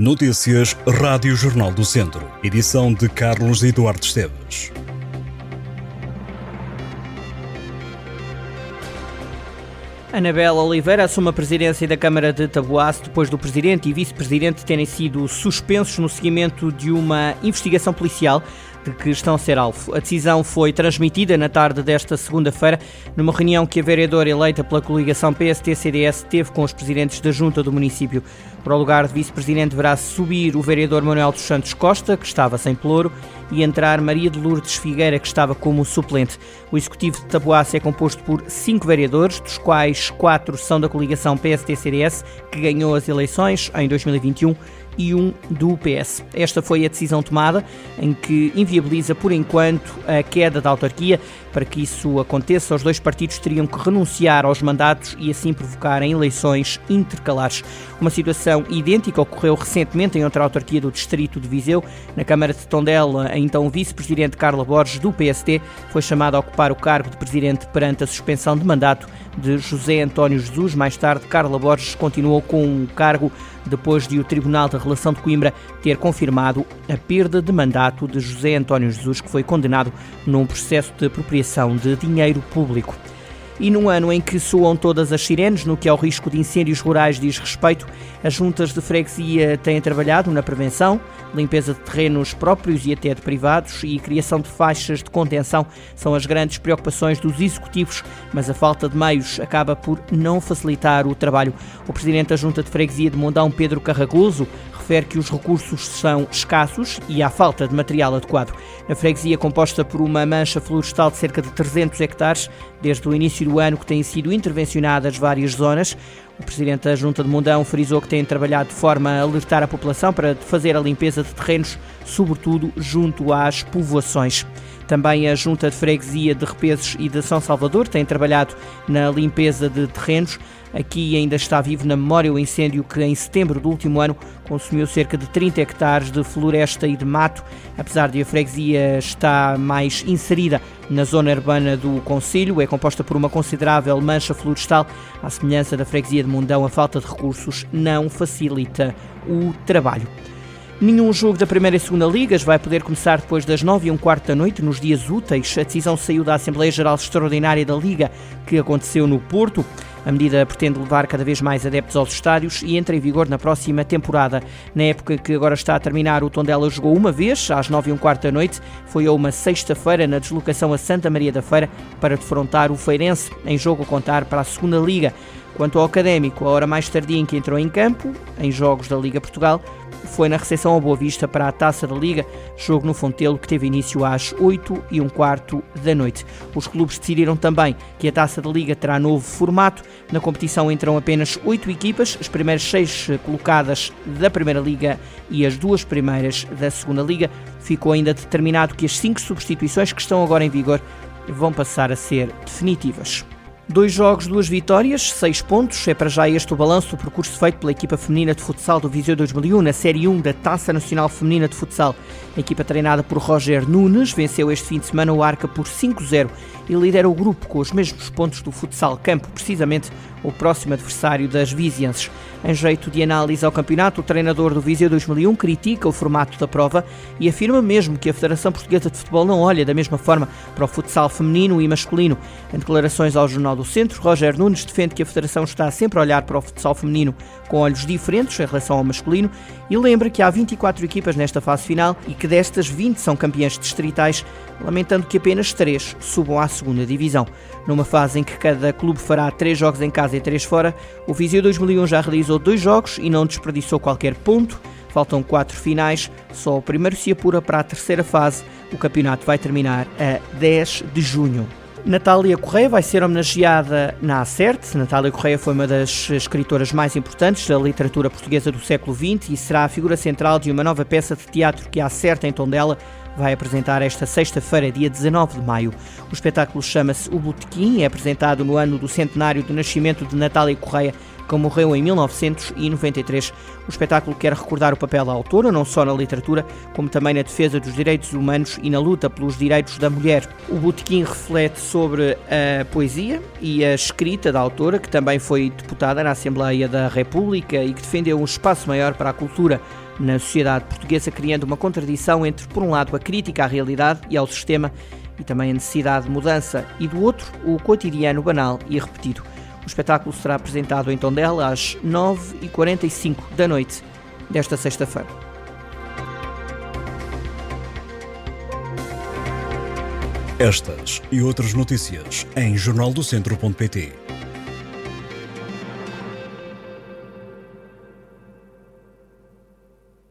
Notícias Rádio Jornal do Centro. Edição de Carlos Eduardo Esteves. Anabela Oliveira assume a presidência da Câmara de Taboaço depois do presidente e vice-presidente terem sido suspensos no seguimento de uma investigação policial de que estão a ser alvo. A decisão foi transmitida na tarde desta segunda-feira, numa reunião que a vereadora eleita pela coligação PST-CDS teve com os presidentes da junta do município. Para o lugar de vice-presidente deverá subir o vereador Manuel dos Santos Costa, que estava sem pelouro, e entrar Maria de Lourdes Figueira, que estava como suplente. O executivo de Taboaço é composto por cinco vereadores, dos quais quatro são da coligação PST-CDS, que ganhou as eleições em 2021 e um do PS. Esta foi a decisão tomada, em que inviabiliza por enquanto a queda da autarquia. Para que isso aconteça, os dois partidos teriam que renunciar aos mandatos e assim provocarem eleições intercalares. Uma situação idêntica ocorreu recentemente em outra autarquia do distrito de Viseu. Na Câmara de Tondela, a então vice-presidente Carla Borges, do PST, foi chamada a ocupar o cargo de presidente perante a suspensão de mandato de José António Jesus. Mais tarde, Carla Borges continuou com o cargo depois de o Tribunal da Relação de Coimbra ter confirmado a perda de mandato de José António Jesus, que foi condenado num processo de apropriação de dinheiro público. E num ano em que soam todas as sirenes no que ao risco de incêndios rurais diz respeito, as juntas de freguesia têm trabalhado na prevenção, limpeza de terrenos próprios e até de privados e criação de faixas de contenção são as grandes preocupações dos executivos, mas a falta de meios acaba por não facilitar o trabalho. O presidente da Junta de Freguesia de Mondão, Pedro Carragoso, refere que os recursos são escassos e há falta de material adequado. Na freguesia composta por uma mancha florestal de cerca de 300 hectares, desde o início do ano que têm sido intervencionadas várias zonas. O presidente da Junta de Mundão frisou que tem trabalhado de forma a alertar a população para fazer a limpeza de terrenos, sobretudo junto às povoações. Também a Junta de Freguesia de Repeses e de São Salvador tem trabalhado na limpeza de terrenos. Aqui ainda está vivo na memória o incêndio que em setembro do último ano consumiu cerca de 30 hectares de floresta e de mato. Apesar de a freguesia estar mais inserida na zona urbana do Conselho, é composta por uma considerável mancha florestal. À semelhança da freguesia de Mundão, a falta de recursos não facilita o trabalho. Nenhum jogo da Primeira e Segunda Ligas vai poder começar depois das 9 e um quarto da noite, nos dias úteis. A decisão saiu da Assembleia Geral Extraordinária da Liga, que aconteceu no Porto. A medida pretende levar cada vez mais adeptos aos estádios e entra em vigor na próxima temporada. Na época que agora está a terminar, o Tondela jogou uma vez, às 9 e um quarto da noite. Foi a uma sexta-feira, na deslocação a Santa Maria da Feira, para defrontar o Feirense, em jogo a contar para a Segunda Liga. Quanto ao Académico, a hora mais tardia em que entrou em campo, em jogos da Liga Portugal, foi na recepção ao Boa Vista para a Taça da Liga, jogo no Fontelo que teve início às 8 e um quarto da noite. Os clubes decidiram também que a Taça da Liga terá novo formato. Na competição entram apenas oito equipas, as primeiras seis colocadas da Primeira Liga e as duas primeiras da Segunda Liga. Ficou ainda determinado que as cinco substituições que estão agora em vigor vão passar a ser definitivas. Dois jogos, duas vitórias, seis pontos. É para já este o balanço do percurso feito pela equipa feminina de futsal do Viseu 2001 na Série 1 da Taça Nacional Feminina de Futsal. A equipa treinada por Roger Nunes venceu este fim de semana o Arca por 5-0 e lidera o grupo com os mesmos pontos do futsal campo, precisamente o próximo adversário das Vizienses. Em jeito de análise ao campeonato, o treinador do Viseu 2001 critica o formato da prova e afirma mesmo que a Federação Portuguesa de Futebol não olha da mesma forma para o futsal feminino e masculino. Em declarações ao Jornal do Centro, Roger Nunes defende que a Federação está sempre a olhar para o futsal feminino com olhos diferentes em relação ao masculino e lembra que há 24 equipas nesta fase final e que destas 20 são campeãs distritais, lamentando que apenas 3 subam à segunda divisão. Numa fase em que cada clube fará 3 jogos em casa e 3 fora, o Viseu 2001 já realizou dois jogos e não desperdiçou qualquer ponto. Faltam quatro finais, só o primeiro se apura para a terceira fase. O campeonato vai terminar a 10 de junho. Natália Correia vai ser homenageada na Acerte. Natália Correia foi uma das escritoras mais importantes da literatura portuguesa do século XX e será a figura central de uma nova peça de teatro que a Acerte em Tondela vai apresentar esta sexta-feira, dia 19 de maio. O espetáculo chama-se O Botequim, é apresentado no ano do centenário do nascimento de Natália Correia, que morreu em 1993. O espetáculo quer recordar o papel da autora, não só na literatura, como também na defesa dos direitos humanos e na luta pelos direitos da mulher. O botequim reflete sobre a poesia e a escrita da autora, que também foi deputada na Assembleia da República e que defendeu um espaço maior para a cultura na sociedade portuguesa, criando uma contradição entre, por um lado, a crítica à realidade e ao sistema e também a necessidade de mudança, e do outro, o cotidiano banal e repetido. O espetáculo será apresentado em Tondela às 9h45 da noite desta sexta-feira. Estas e outras notícias em jornaldocentro.pt